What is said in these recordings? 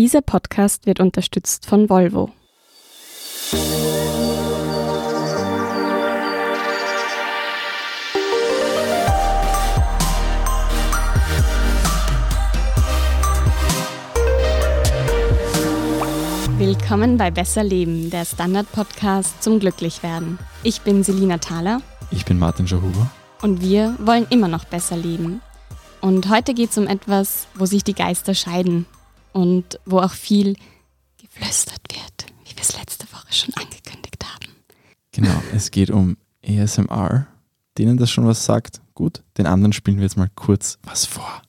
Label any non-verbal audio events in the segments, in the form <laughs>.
Dieser Podcast wird unterstützt von Volvo. Willkommen bei Besser Leben, der Standard-Podcast zum Glücklichwerden. Ich bin Selina Thaler. Ich bin Martin Jahuber. Und wir wollen immer noch besser leben. Und heute geht es um etwas, wo sich die Geister scheiden und wo auch viel geflüstert wird, wie wir es letzte Woche schon angekündigt haben. Genau, es geht um ASMR. Denen das schon was sagt, gut. Den anderen spielen wir jetzt mal kurz was vor.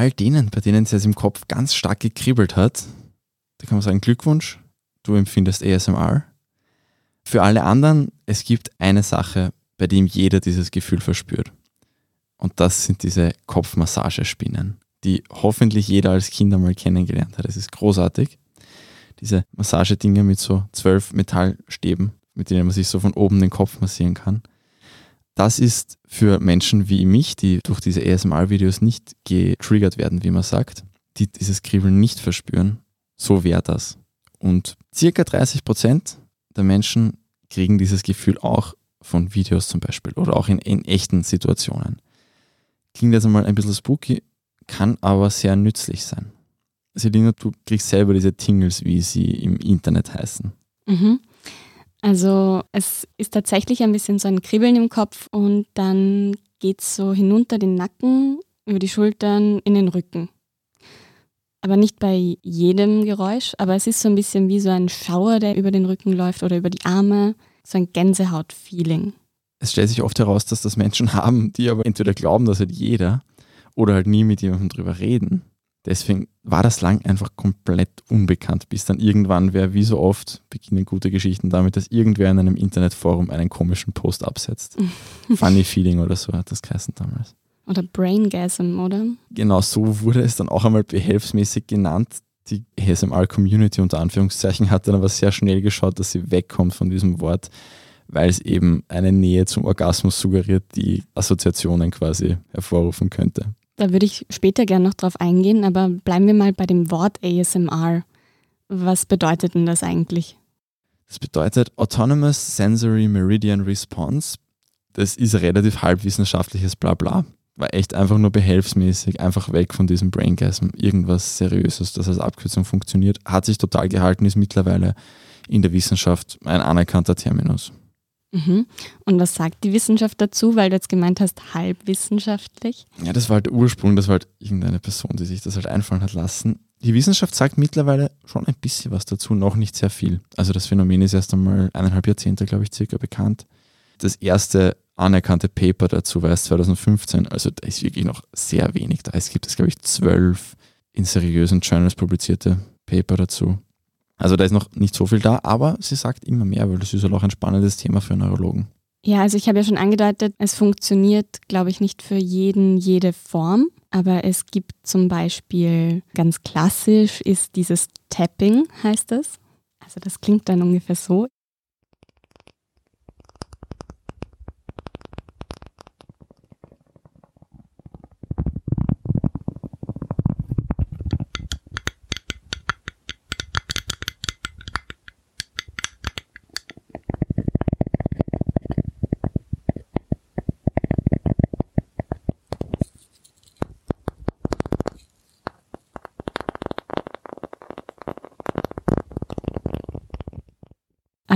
All denen, bei denen es jetzt im Kopf ganz stark gekribbelt hat, da kann man sagen, Glückwunsch, du empfindest ASMR. Für alle anderen, es gibt eine Sache, bei dem jeder dieses Gefühl verspürt. Und das sind diese Kopfmassagespinnen, die hoffentlich jeder als Kind einmal kennengelernt hat. Das ist großartig. Diese Massagedinger mit so zwölf Metallstäben, mit denen man sich so von oben den Kopf massieren kann. Das ist für Menschen wie mich, die durch diese ASMR-Videos nicht getriggert werden, wie man sagt, die dieses Kribbeln nicht verspüren, so wäre das. Und circa 30 Prozent der Menschen kriegen dieses Gefühl auch von Videos zum Beispiel oder auch in, in echten Situationen. Klingt jetzt einmal ein bisschen spooky, kann aber sehr nützlich sein. Selina, du kriegst selber diese Tingles, wie sie im Internet heißen. Mhm. Also es ist tatsächlich ein bisschen so ein Kribbeln im Kopf und dann geht es so hinunter den Nacken, über die Schultern, in den Rücken. Aber nicht bei jedem Geräusch, aber es ist so ein bisschen wie so ein Schauer, der über den Rücken läuft oder über die Arme, so ein Gänsehaut-Feeling. Es stellt sich oft heraus, dass das Menschen <laughs> haben, die aber entweder glauben, dass halt jeder oder halt nie mit jemandem drüber reden. Deswegen war das lang einfach komplett unbekannt, bis dann irgendwann wer, wie so oft, beginnen gute Geschichten damit, dass irgendwer in einem Internetforum einen komischen Post absetzt. <laughs> Funny Feeling oder so hat das geheißen damals. Oder Braingasm, oder? Genau so wurde es dann auch einmal behelfsmäßig genannt. Die ASMR-Community unter Anführungszeichen hat dann aber sehr schnell geschaut, dass sie wegkommt von diesem Wort, weil es eben eine Nähe zum Orgasmus suggeriert, die Assoziationen quasi hervorrufen könnte. Da würde ich später gerne noch drauf eingehen, aber bleiben wir mal bei dem Wort ASMR. Was bedeutet denn das eigentlich? Das bedeutet Autonomous Sensory Meridian Response. Das ist relativ halbwissenschaftliches Blabla. War echt einfach nur behelfsmäßig, einfach weg von diesem Braingasm. Irgendwas Seriöses, das als Abkürzung funktioniert. Hat sich total gehalten, ist mittlerweile in der Wissenschaft ein anerkannter Terminus. Mhm. Und was sagt die Wissenschaft dazu, weil du jetzt gemeint hast, halbwissenschaftlich? Ja, das war halt der Ursprung, das war halt irgendeine Person, die sich das halt einfallen hat lassen. Die Wissenschaft sagt mittlerweile schon ein bisschen was dazu, noch nicht sehr viel. Also das Phänomen ist erst einmal eineinhalb Jahrzehnte, glaube ich, circa bekannt. Das erste anerkannte Paper dazu war erst 2015, also da ist wirklich noch sehr wenig da. Es gibt es, glaube ich, zwölf in seriösen Journals publizierte Paper dazu. Also da ist noch nicht so viel da, aber sie sagt immer mehr, weil das ist halt auch ein spannendes Thema für Neurologen. Ja, also ich habe ja schon angedeutet, es funktioniert, glaube ich, nicht für jeden jede Form, aber es gibt zum Beispiel ganz klassisch ist dieses Tapping, heißt es. Also das klingt dann ungefähr so.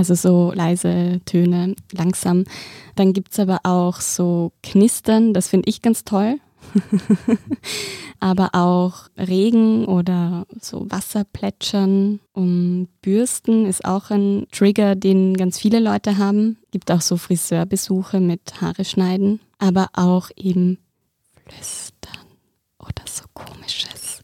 Also so leise Töne, langsam. Dann gibt es aber auch so Knistern, das finde ich ganz toll. <laughs> aber auch Regen oder so Wasserplätschern um Bürsten ist auch ein Trigger, den ganz viele Leute haben. Gibt auch so Friseurbesuche mit Haare schneiden, aber auch eben Flüstern oder so komisches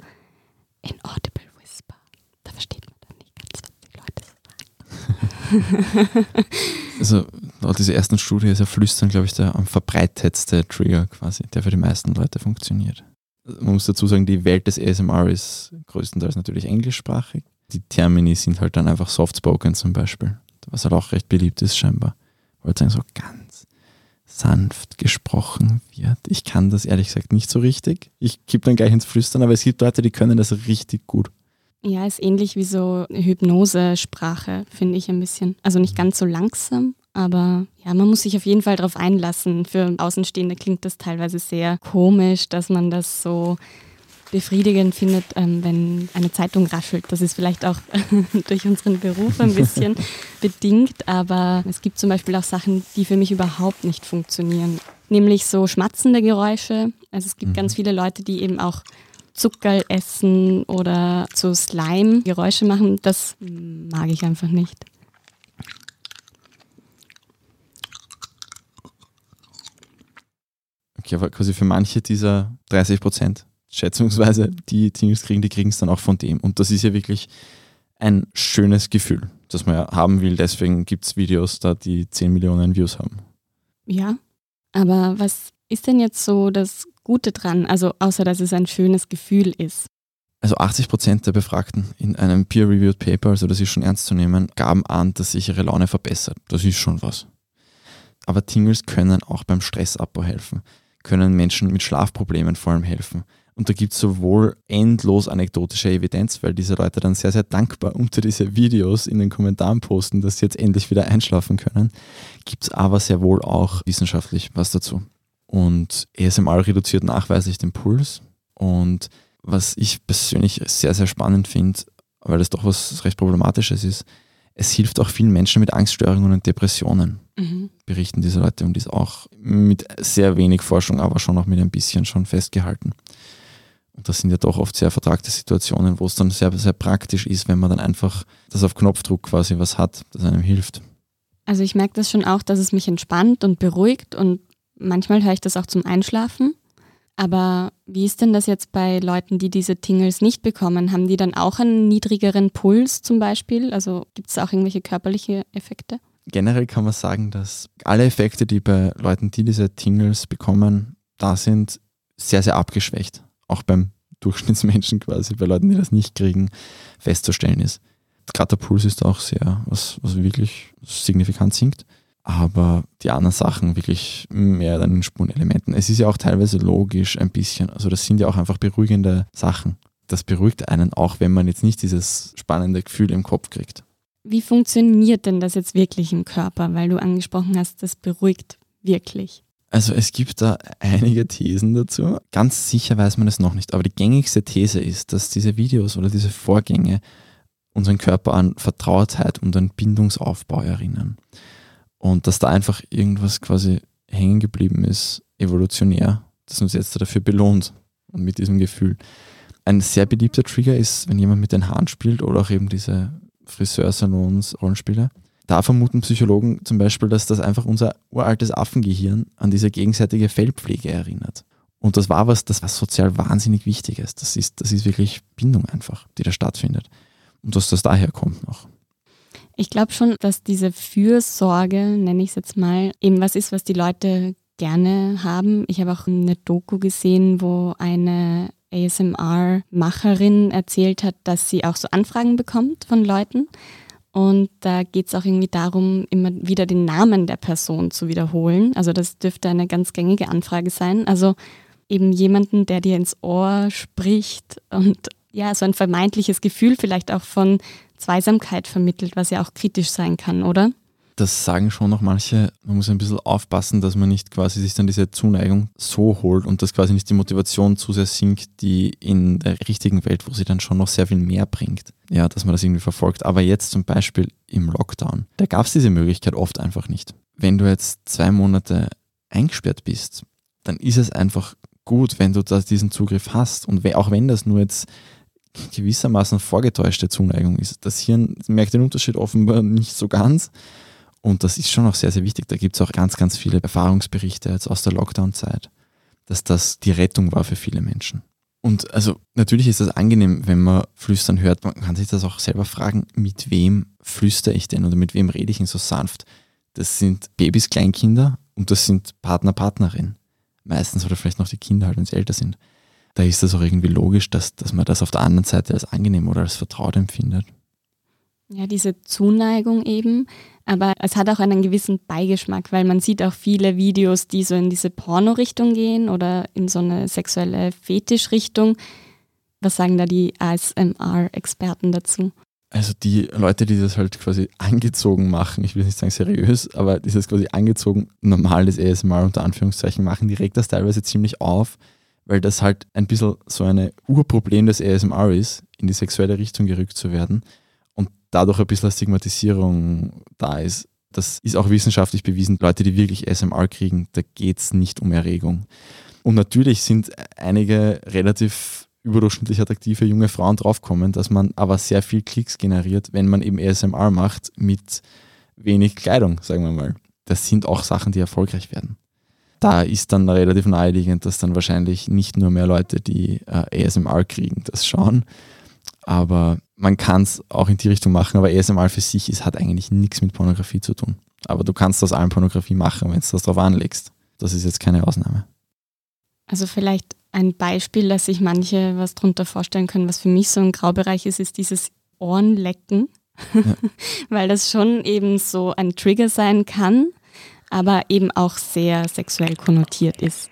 <laughs> also laut dieser ersten Studie ist ja Flüstern, glaube ich, der am verbreitetste Trigger quasi, der für die meisten Leute funktioniert. Man muss dazu sagen, die Welt des ASMR ist größtenteils natürlich englischsprachig. Die Termini sind halt dann einfach soft-spoken zum Beispiel, was halt auch recht beliebt ist scheinbar. Weil sagen so ganz sanft gesprochen wird. Ich kann das ehrlich gesagt nicht so richtig. Ich gebe dann gleich ins Flüstern, aber es gibt Leute, die können das richtig gut. Ja, ist ähnlich wie so Hypnosesprache, finde ich ein bisschen. Also nicht ganz so langsam, aber ja, man muss sich auf jeden Fall darauf einlassen. Für Außenstehende klingt das teilweise sehr komisch, dass man das so befriedigend findet, ähm, wenn eine Zeitung raschelt. Das ist vielleicht auch <laughs> durch unseren Beruf ein bisschen <laughs> bedingt, aber es gibt zum Beispiel auch Sachen, die für mich überhaupt nicht funktionieren. Nämlich so schmatzende Geräusche. Also es gibt mhm. ganz viele Leute, die eben auch Zuckerl essen oder zu Slime Geräusche machen. Das mag ich einfach nicht. Okay, aber quasi für manche dieser 30 Prozent schätzungsweise die Tingles kriegen, die kriegen es dann auch von dem. Und das ist ja wirklich ein schönes Gefühl, das man ja haben will. Deswegen gibt es Videos da, die 10 Millionen Views haben. Ja, aber was ist denn jetzt so das Gute dran? Also außer, dass es ein schönes Gefühl ist. Also 80 Prozent der Befragten in einem Peer-Reviewed Paper, also das ist schon ernst zu nehmen, gaben an, dass sich ihre Laune verbessert. Das ist schon was. Aber Tingles können auch beim Stressabbau helfen, können Menschen mit Schlafproblemen vor allem helfen, und da gibt es sowohl endlos anekdotische Evidenz, weil diese Leute dann sehr, sehr dankbar unter diese Videos in den Kommentaren posten, dass sie jetzt endlich wieder einschlafen können. Gibt es aber sehr wohl auch wissenschaftlich was dazu. Und ASMR reduziert nachweislich den Puls. Und was ich persönlich sehr, sehr spannend finde, weil das doch was recht Problematisches ist, es hilft auch vielen Menschen mit Angststörungen und Depressionen, mhm. berichten diese Leute und ist auch mit sehr wenig Forschung, aber schon auch mit ein bisschen schon festgehalten. Und das sind ja doch oft sehr vertragte Situationen, wo es dann sehr, sehr praktisch ist, wenn man dann einfach das auf Knopfdruck quasi was hat, das einem hilft. Also ich merke das schon auch, dass es mich entspannt und beruhigt und manchmal höre ich das auch zum Einschlafen. Aber wie ist denn das jetzt bei Leuten, die diese Tingles nicht bekommen? Haben die dann auch einen niedrigeren Puls zum Beispiel? Also gibt es auch irgendwelche körperliche Effekte? Generell kann man sagen, dass alle Effekte, die bei Leuten, die diese Tingles bekommen, da sind, sehr, sehr abgeschwächt auch beim Durchschnittsmenschen quasi, bei Leuten, die das nicht kriegen, festzustellen ist. Gerade der Puls ist auch sehr, was, was wirklich signifikant sinkt. Aber die anderen Sachen wirklich mehr dann in Spurenelementen. Es ist ja auch teilweise logisch ein bisschen. Also das sind ja auch einfach beruhigende Sachen. Das beruhigt einen auch, wenn man jetzt nicht dieses spannende Gefühl im Kopf kriegt. Wie funktioniert denn das jetzt wirklich im Körper? Weil du angesprochen hast, das beruhigt wirklich. Also es gibt da einige Thesen dazu. Ganz sicher weiß man es noch nicht, aber die gängigste These ist, dass diese Videos oder diese Vorgänge unseren Körper an Vertrautheit und an Bindungsaufbau erinnern. Und dass da einfach irgendwas quasi hängen geblieben ist, evolutionär, das uns jetzt dafür belohnt und mit diesem Gefühl. Ein sehr beliebter Trigger ist, wenn jemand mit den Haaren spielt oder auch eben diese Friseursalons, Rollenspiele da vermuten Psychologen zum Beispiel, dass das einfach unser uraltes Affengehirn an diese gegenseitige Fellpflege erinnert. Und das war was, das war sozial wahnsinnig Wichtiges. Das ist, das ist wirklich Bindung einfach, die da stattfindet. Und dass das daher kommt noch. Ich glaube schon, dass diese Fürsorge, nenne ich es jetzt mal, eben was ist, was die Leute gerne haben. Ich habe auch eine Doku gesehen, wo eine ASMR-Macherin erzählt hat, dass sie auch so Anfragen bekommt von Leuten und da geht es auch irgendwie darum, immer wieder den Namen der Person zu wiederholen. Also das dürfte eine ganz gängige Anfrage sein. Also eben jemanden, der dir ins Ohr spricht und ja, so ein vermeintliches Gefühl vielleicht auch von Zweisamkeit vermittelt, was ja auch kritisch sein kann, oder? das sagen schon noch manche, man muss ein bisschen aufpassen, dass man nicht quasi sich dann diese Zuneigung so holt und dass quasi nicht die Motivation zu sehr sinkt, die in der richtigen Welt, wo sie dann schon noch sehr viel mehr bringt. Ja, dass man das irgendwie verfolgt. Aber jetzt zum Beispiel im Lockdown, da gab es diese Möglichkeit oft einfach nicht. Wenn du jetzt zwei Monate eingesperrt bist, dann ist es einfach gut, wenn du da diesen Zugriff hast. Und auch wenn das nur jetzt gewissermaßen vorgetäuschte Zuneigung ist. Das Hirn merkt den Unterschied offenbar nicht so ganz und das ist schon auch sehr, sehr wichtig. Da gibt es auch ganz, ganz viele Erfahrungsberichte jetzt aus der Lockdown-Zeit, dass das die Rettung war für viele Menschen. Und also natürlich ist das angenehm, wenn man Flüstern hört. Man kann sich das auch selber fragen, mit wem flüstere ich denn oder mit wem rede ich denn so sanft? Das sind Babys, Kleinkinder und das sind Partner, Partnerin. Meistens oder vielleicht noch die Kinder halt, wenn sie älter sind. Da ist das auch irgendwie logisch, dass, dass man das auf der anderen Seite als angenehm oder als vertraut empfindet. Ja, diese Zuneigung eben. Aber es hat auch einen gewissen Beigeschmack, weil man sieht auch viele Videos, die so in diese Porno-Richtung gehen oder in so eine sexuelle Fetisch-Richtung. Was sagen da die ASMR-Experten dazu? Also die Leute, die das halt quasi angezogen machen, ich will nicht sagen seriös, aber dieses quasi angezogen normales ASMR unter Anführungszeichen machen, die regt das teilweise ziemlich auf, weil das halt ein bisschen so ein Urproblem des ASMR ist, in die sexuelle Richtung gerückt zu werden dadurch ein bisschen Stigmatisierung da ist. Das ist auch wissenschaftlich bewiesen. Leute, die wirklich SMR kriegen, da geht es nicht um Erregung. Und natürlich sind einige relativ überdurchschnittlich attraktive junge Frauen draufkommen, dass man aber sehr viel Klicks generiert, wenn man eben ASMR macht mit wenig Kleidung, sagen wir mal. Das sind auch Sachen, die erfolgreich werden. Da ist dann relativ naheliegend, dass dann wahrscheinlich nicht nur mehr Leute, die äh, ASMR kriegen, das schauen, aber man kann es auch in die Richtung machen, aber ASMR für sich ist, hat eigentlich nichts mit Pornografie zu tun. Aber du kannst aus allem Pornografie machen, wenn du das darauf anlegst. Das ist jetzt keine Ausnahme. Also vielleicht ein Beispiel, dass sich manche was darunter vorstellen können, was für mich so ein Graubereich ist, ist dieses Ohrenlecken. Ja. <laughs> Weil das schon eben so ein Trigger sein kann, aber eben auch sehr sexuell konnotiert ist.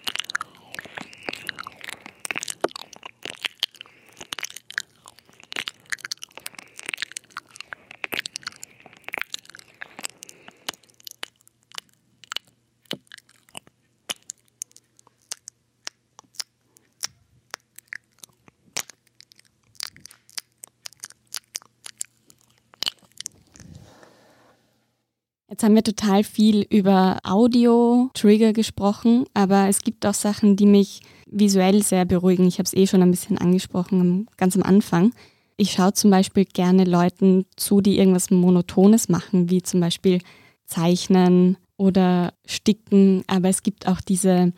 Jetzt haben wir total viel über Audio-Trigger gesprochen, aber es gibt auch Sachen, die mich visuell sehr beruhigen. Ich habe es eh schon ein bisschen angesprochen, ganz am Anfang. Ich schaue zum Beispiel gerne Leuten zu, die irgendwas Monotones machen, wie zum Beispiel Zeichnen oder Sticken. Aber es gibt auch diese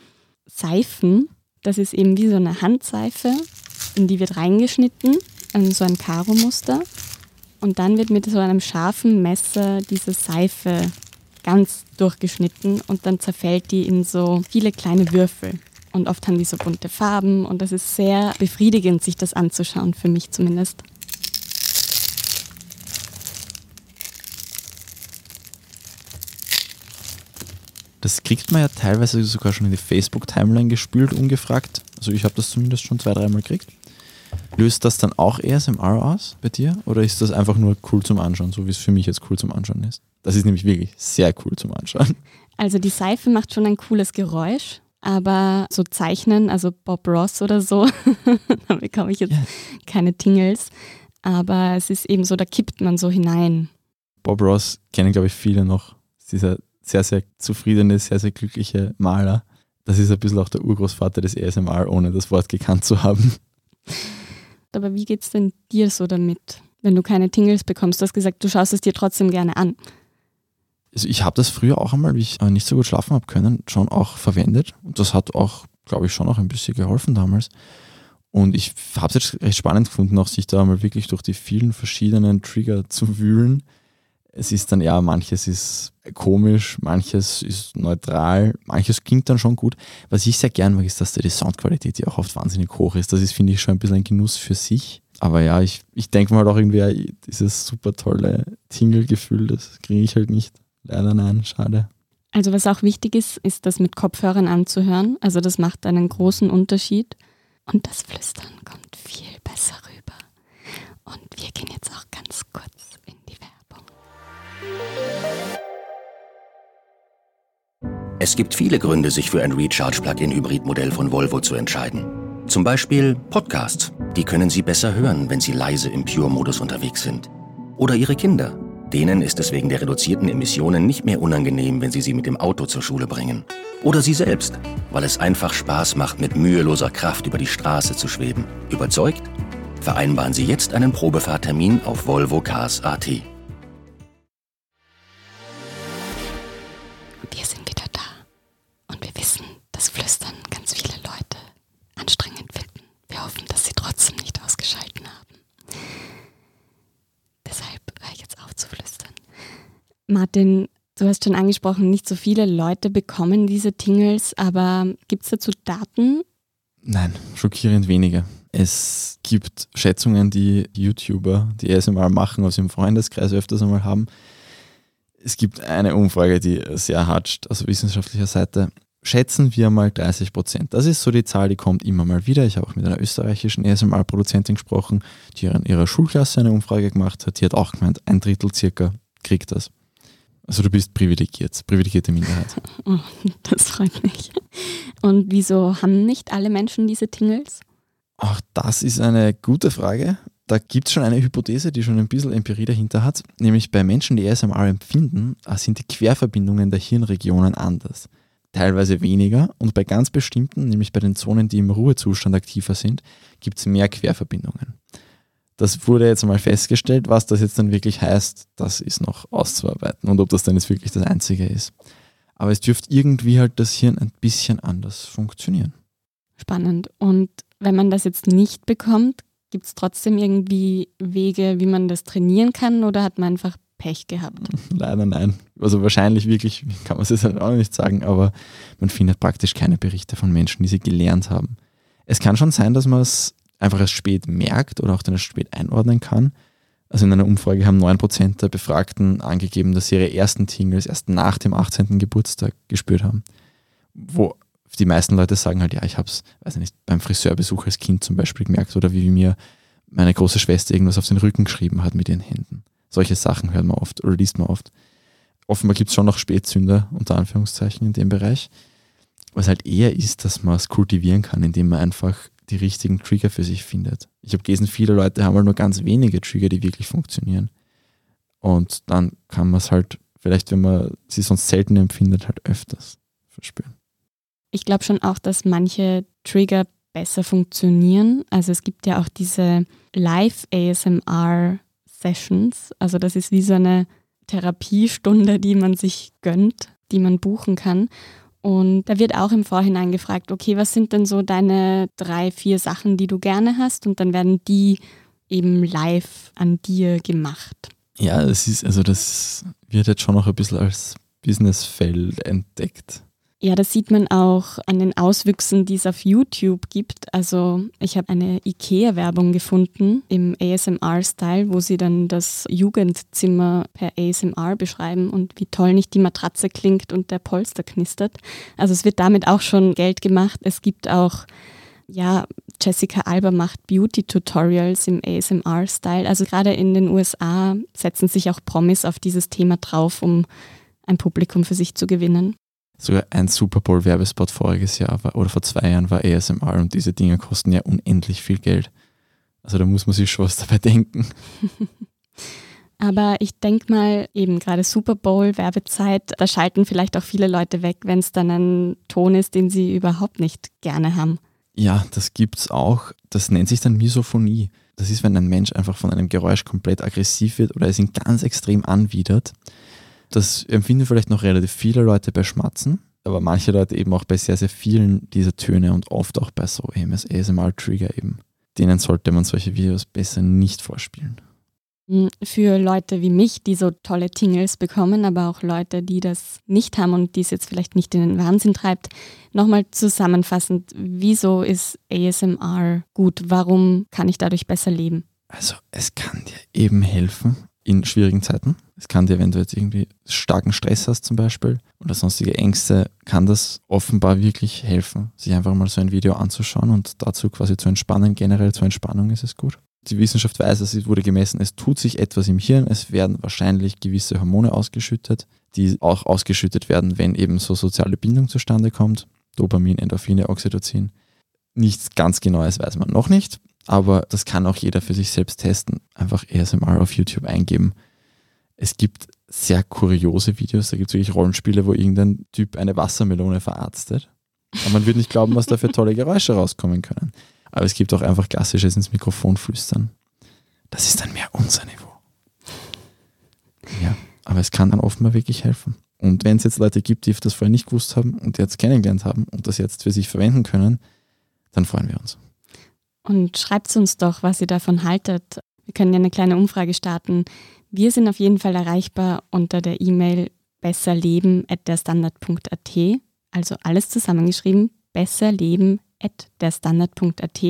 Seifen. Das ist eben wie so eine Handseife, in die wird reingeschnitten, in so ein Karo-Muster. Und dann wird mit so einem scharfen Messer diese Seife ganz durchgeschnitten und dann zerfällt die in so viele kleine Würfel. Und oft haben die so bunte Farben und das ist sehr befriedigend, sich das anzuschauen, für mich zumindest. Das kriegt man ja teilweise sogar schon in die Facebook-Timeline gespült, ungefragt. Also ich habe das zumindest schon zwei, dreimal gekriegt. Löst das dann auch ASMR aus bei dir? Oder ist das einfach nur cool zum Anschauen, so wie es für mich jetzt cool zum Anschauen ist? Das ist nämlich wirklich sehr cool zum Anschauen. Also die Seife macht schon ein cooles Geräusch, aber so zeichnen, also Bob Ross oder so, <laughs> da bekomme ich jetzt yeah. keine Tingles. Aber es ist eben so, da kippt man so hinein. Bob Ross kennen, glaube ich, viele noch. Dieser sehr, sehr zufriedene, sehr, sehr glückliche Maler. Das ist ein bisschen auch der Urgroßvater des ASMR, ohne das Wort gekannt zu haben. Aber wie geht es denn dir so damit, wenn du keine Tingles bekommst? Du hast gesagt, du schaust es dir trotzdem gerne an. Also ich habe das früher auch einmal, wie ich äh, nicht so gut schlafen habe können, schon auch verwendet. Und das hat auch, glaube ich, schon auch ein bisschen geholfen damals. Und ich habe es jetzt recht spannend gefunden, auch sich da mal wirklich durch die vielen verschiedenen Trigger zu wühlen es ist dann ja, manches ist komisch, manches ist neutral, manches klingt dann schon gut. Was ich sehr gern mag, ist, dass da die Soundqualität ja auch oft wahnsinnig hoch ist. Das ist, finde ich, schon ein bisschen ein Genuss für sich. Aber ja, ich, ich denke mal auch irgendwie, dieses super tolle Tingle-Gefühl, das kriege ich halt nicht. Leider nein, schade. Also was auch wichtig ist, ist das mit Kopfhörern anzuhören. Also das macht einen großen Unterschied. Und das Flüstern kommt viel besser rüber. Und wir gehen jetzt auch ganz kurz Es gibt viele Gründe, sich für ein Recharge-Plug-in-Hybrid-Modell von Volvo zu entscheiden. Zum Beispiel Podcasts. Die können Sie besser hören, wenn Sie leise im Pure-Modus unterwegs sind. Oder Ihre Kinder. Denen ist es wegen der reduzierten Emissionen nicht mehr unangenehm, wenn Sie sie mit dem Auto zur Schule bringen. Oder Sie selbst, weil es einfach Spaß macht, mit müheloser Kraft über die Straße zu schweben. Überzeugt? Vereinbaren Sie jetzt einen Probefahrtermin auf Volvo Cars.at. Wir Martin, du hast schon angesprochen, nicht so viele Leute bekommen diese Tingles, aber gibt es dazu Daten? Nein, schockierend wenige. Es gibt Schätzungen, die YouTuber, die ASMR machen, aus ihrem Freundeskreis öfters einmal haben. Es gibt eine Umfrage, die sehr hatscht aus wissenschaftlicher Seite. Schätzen wir mal 30 Prozent. Das ist so die Zahl, die kommt immer mal wieder. Ich habe auch mit einer österreichischen ASMR-Produzentin gesprochen, die in ihrer Schulklasse eine Umfrage gemacht hat. Die hat auch gemeint, ein Drittel circa kriegt das. Also du bist privilegiert, privilegierte Minderheit. Oh, <laughs> das freut mich. Und wieso haben nicht alle Menschen diese Tingles? Auch das ist eine gute Frage. Da gibt es schon eine Hypothese, die schon ein bisschen Empirie dahinter hat. Nämlich bei Menschen, die ASMR empfinden, äh, sind die Querverbindungen der Hirnregionen anders. Teilweise weniger und bei ganz bestimmten, nämlich bei den Zonen, die im Ruhezustand aktiver sind, gibt es mehr Querverbindungen. Das wurde jetzt mal festgestellt. Was das jetzt dann wirklich heißt, das ist noch auszuarbeiten und ob das dann jetzt wirklich das Einzige ist. Aber es dürfte irgendwie halt das Hirn ein bisschen anders funktionieren. Spannend. Und wenn man das jetzt nicht bekommt, gibt es trotzdem irgendwie Wege, wie man das trainieren kann oder hat man einfach Pech gehabt? <laughs> Leider nein. Also wahrscheinlich wirklich, kann man es jetzt halt auch nicht sagen, aber man findet praktisch keine Berichte von Menschen, die sie gelernt haben. Es kann schon sein, dass man es einfach erst spät merkt oder auch dann erst spät einordnen kann. Also in einer Umfrage haben 9% der Befragten angegeben, dass sie ihre ersten Tingles erst nach dem 18. Geburtstag gespürt haben. Wo die meisten Leute sagen halt, ja, ich habe es, weiß nicht, beim Friseurbesuch als Kind zum Beispiel gemerkt oder wie mir meine große Schwester irgendwas auf den Rücken geschrieben hat mit ihren Händen. Solche Sachen hört man oft oder liest man oft. Offenbar gibt es schon noch Spätzünder, unter Anführungszeichen, in dem Bereich. Was halt eher ist, dass man es kultivieren kann, indem man einfach die richtigen Trigger für sich findet. Ich habe gelesen, viele Leute haben halt nur ganz wenige Trigger, die wirklich funktionieren. Und dann kann man es halt, vielleicht wenn man sie sonst selten empfindet, halt öfters verspüren. Ich glaube schon auch, dass manche Trigger besser funktionieren. Also es gibt ja auch diese Live-ASMR-Sessions. Also das ist wie so eine Therapiestunde, die man sich gönnt, die man buchen kann. Und da wird auch im Vorhinein gefragt, okay, was sind denn so deine drei, vier Sachen, die du gerne hast? Und dann werden die eben live an dir gemacht. Ja, das ist, also das wird jetzt schon noch ein bisschen als Businessfeld entdeckt. Ja, das sieht man auch an den Auswüchsen, die es auf YouTube gibt. Also ich habe eine IKEA-Werbung gefunden im ASMR-Style, wo sie dann das Jugendzimmer per ASMR beschreiben und wie toll nicht die Matratze klingt und der Polster knistert. Also es wird damit auch schon Geld gemacht. Es gibt auch, ja, Jessica Alba macht Beauty-Tutorials im ASMR-Style. Also gerade in den USA setzen sich auch Promis auf dieses Thema drauf, um ein Publikum für sich zu gewinnen sogar ein Super Bowl Werbespot voriges Jahr war, oder vor zwei Jahren war ASMR und diese Dinge kosten ja unendlich viel Geld. Also da muss man sich schon was dabei denken. <laughs> Aber ich denke mal, eben gerade Super Bowl, Werbezeit, da schalten vielleicht auch viele Leute weg, wenn es dann ein Ton ist, den sie überhaupt nicht gerne haben. Ja, das gibt's auch. Das nennt sich dann Misophonie. Das ist, wenn ein Mensch einfach von einem Geräusch komplett aggressiv wird oder es ihn ganz extrem anwidert. Das empfinden vielleicht noch relativ viele Leute bei Schmatzen, aber manche Leute eben auch bei sehr, sehr vielen dieser Töne und oft auch bei so ASMR-Trigger eben. Denen sollte man solche Videos besser nicht vorspielen. Hm, für Leute wie mich, die so tolle Tingles bekommen, aber auch Leute, die das nicht haben und die es jetzt vielleicht nicht in den Wahnsinn treibt, nochmal zusammenfassend, wieso ist ASMR gut? Warum kann ich dadurch besser leben? Also es kann dir eben helfen, in schwierigen Zeiten. Es kann dir, wenn du jetzt irgendwie starken Stress hast zum Beispiel oder sonstige Ängste, kann das offenbar wirklich helfen, sich einfach mal so ein Video anzuschauen und dazu quasi zu entspannen. Generell zur Entspannung ist es gut. Die Wissenschaft weiß, es wurde gemessen, es tut sich etwas im Hirn, es werden wahrscheinlich gewisse Hormone ausgeschüttet, die auch ausgeschüttet werden, wenn eben so soziale Bindung zustande kommt. Dopamin, Endorphine, Oxytocin. Nichts ganz Genaues weiß man noch nicht, aber das kann auch jeder für sich selbst testen. Einfach ASMR auf YouTube eingeben. Es gibt sehr kuriose Videos. Da gibt es wirklich Rollenspiele, wo irgendein Typ eine Wassermelone verarztet. Aber man wird nicht glauben, was da für tolle Geräusche rauskommen können. Aber es gibt auch einfach klassisches ins Mikrofon flüstern. Das ist dann mehr unser Niveau. Ja, aber es kann dann offenbar wirklich helfen. Und wenn es jetzt Leute gibt, die das vorher nicht gewusst haben und jetzt kennengelernt haben und das jetzt für sich verwenden können, dann freuen wir uns. Und schreibt uns doch, was ihr davon haltet. Wir können ja eine kleine Umfrage starten. Wir sind auf jeden Fall erreichbar unter der E-Mail besserleben.derstandard.at, also alles zusammengeschrieben, besserleben.derstandard.at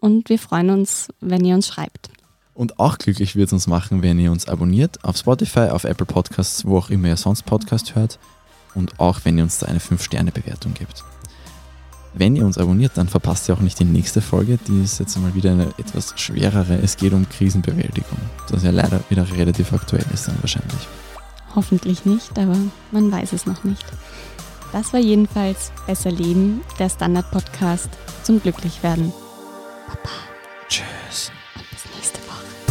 und wir freuen uns, wenn ihr uns schreibt. Und auch glücklich wird es uns machen, wenn ihr uns abonniert auf Spotify, auf Apple Podcasts, wo auch immer ihr sonst Podcast hört und auch wenn ihr uns da eine 5-Sterne-Bewertung gibt. Wenn ihr uns abonniert, dann verpasst ihr auch nicht die nächste Folge. Die ist jetzt mal wieder eine etwas schwerere. Es geht um Krisenbewältigung, das ja leider wieder relativ aktuell ist dann wahrscheinlich. Hoffentlich nicht, aber man weiß es noch nicht. Das war jedenfalls Besser Leben, der Standard-Podcast zum Glücklichwerden. Papa. Tschüss. Und bis nächste Woche.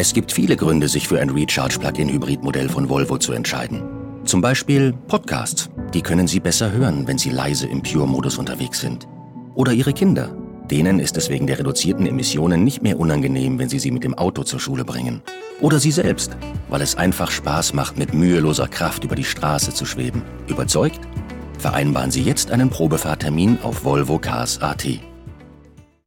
Es gibt viele Gründe, sich für ein Recharge-Plug-in-Hybrid-Modell von Volvo zu entscheiden. Zum Beispiel Podcasts. Die können Sie besser hören, wenn Sie leise im Pure-Modus unterwegs sind. Oder Ihre Kinder. Denen ist es wegen der reduzierten Emissionen nicht mehr unangenehm, wenn Sie sie mit dem Auto zur Schule bringen. Oder Sie selbst, weil es einfach Spaß macht, mit müheloser Kraft über die Straße zu schweben. Überzeugt? Vereinbaren Sie jetzt einen Probefahrtermin auf Volvo Cars AT.